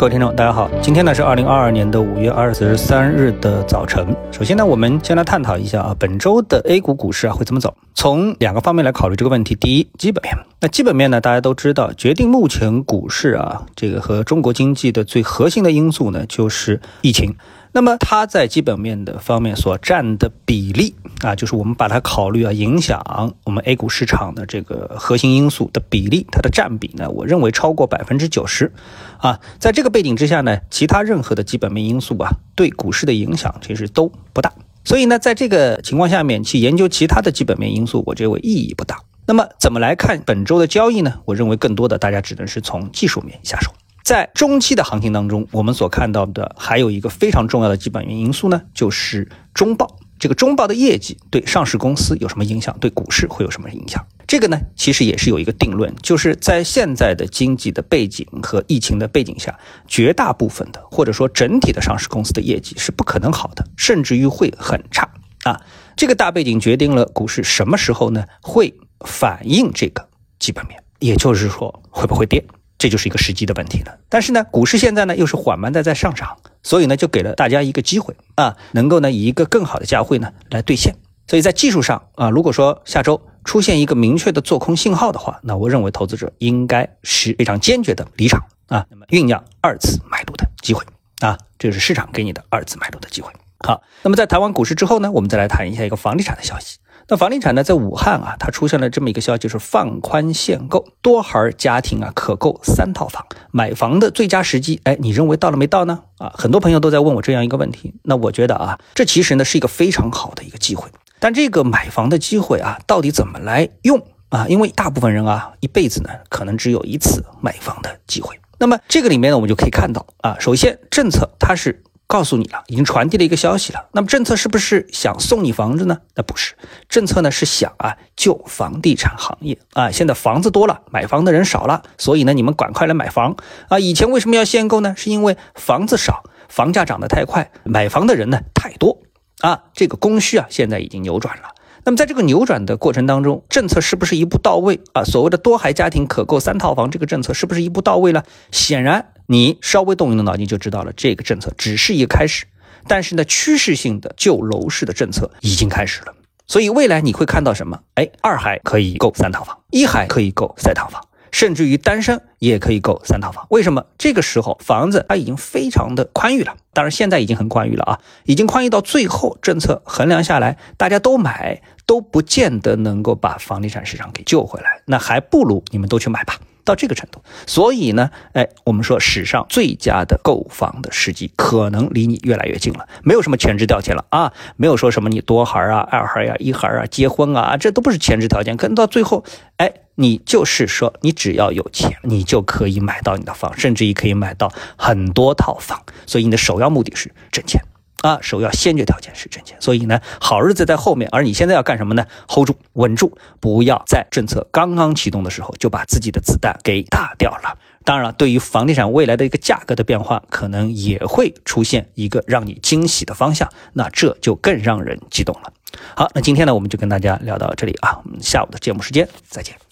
各位听众，大家好，今天呢是二零二二年的五月二十三日的早晨。首先呢，我们先来探讨一下啊，本周的 A 股股市啊会怎么走？从两个方面来考虑这个问题。第一，基本面。那基本面呢，大家都知道，决定目前股市啊这个和中国经济的最核心的因素呢，就是疫情。那么它在基本面的方面所占的比例啊，就是我们把它考虑啊影响我们 A 股市场的这个核心因素的比例，它的占比呢，我认为超过百分之九十啊。在这个背景之下呢，其他任何的基本面因素啊，对股市的影响其实都不大。所以呢，在这个情况下面去研究其他的基本面因素，我认为意义不大。那么怎么来看本周的交易呢？我认为更多的大家只能是从技术面下手。在中期的行情当中，我们所看到的还有一个非常重要的基本面因素呢，就是中报。这个中报的业绩对上市公司有什么影响？对股市会有什么影响？这个呢，其实也是有一个定论，就是在现在的经济的背景和疫情的背景下，绝大部分的或者说整体的上市公司的业绩是不可能好的，甚至于会很差啊。这个大背景决定了股市什么时候呢会反映这个基本面，也就是说会不会跌。这就是一个时机的问题了。但是呢，股市现在呢又是缓慢的在上涨，所以呢就给了大家一个机会啊，能够呢以一个更好的价位呢来兑现。所以在技术上啊，如果说下周出现一个明确的做空信号的话，那我认为投资者应该是非常坚决的离场啊，那么酝酿二次买入的机会啊，这是市场给你的二次买入的机会。好，那么在谈完股市之后呢，我们再来谈一下一个房地产的消息。那房地产呢，在武汉啊，它出现了这么一个消息，就是放宽限购，多孩家庭啊可购三套房，买房的最佳时机，哎，你认为到了没到呢？啊，很多朋友都在问我这样一个问题。那我觉得啊，这其实呢是一个非常好的一个机会。但这个买房的机会啊，到底怎么来用啊？因为大部分人啊，一辈子呢可能只有一次买房的机会。那么这个里面呢，我们就可以看到啊，首先政策它是。告诉你了，已经传递了一个消息了。那么政策是不是想送你房子呢？那不是，政策呢是想啊救房地产行业啊。现在房子多了，买房的人少了，所以呢你们赶快来买房啊。以前为什么要限购呢？是因为房子少，房价涨得太快，买房的人呢太多啊。这个供需啊现在已经扭转了。那么在这个扭转的过程当中，政策是不是一步到位啊？所谓的多孩家庭可购三套房这个政策是不是一步到位了？显然，你稍微动一动脑筋就知道了，这个政策只是一个开始，但是呢，趋势性的救楼市的政策已经开始了。所以未来你会看到什么？哎，二孩可以购三套房，一孩可以购三套房。甚至于单身也可以购三套房，为什么？这个时候房子它已经非常的宽裕了，当然现在已经很宽裕了啊，已经宽裕到最后政策衡量下来，大家都买都不见得能够把房地产市场给救回来，那还不如你们都去买吧。到这个程度，所以呢，哎，我们说史上最佳的购房的时机可能离你越来越近了，没有什么前置条件了啊，没有说什么你多孩儿啊、二孩呀、一孩啊、结婚啊，这都不是前置条件，可能到最后，哎，你就是说你只要有钱，你就可以买到你的房，甚至于可以买到很多套房，所以你的首要目的是挣钱。啊，首要先决条件是挣钱，所以呢，好日子在后面，而你现在要干什么呢？hold 住，稳住，不要在政策刚刚启动的时候就把自己的子弹给打掉了。当然，对于房地产未来的一个价格的变化，可能也会出现一个让你惊喜的方向，那这就更让人激动了。好，那今天呢，我们就跟大家聊到这里啊，我们下午的节目时间再见。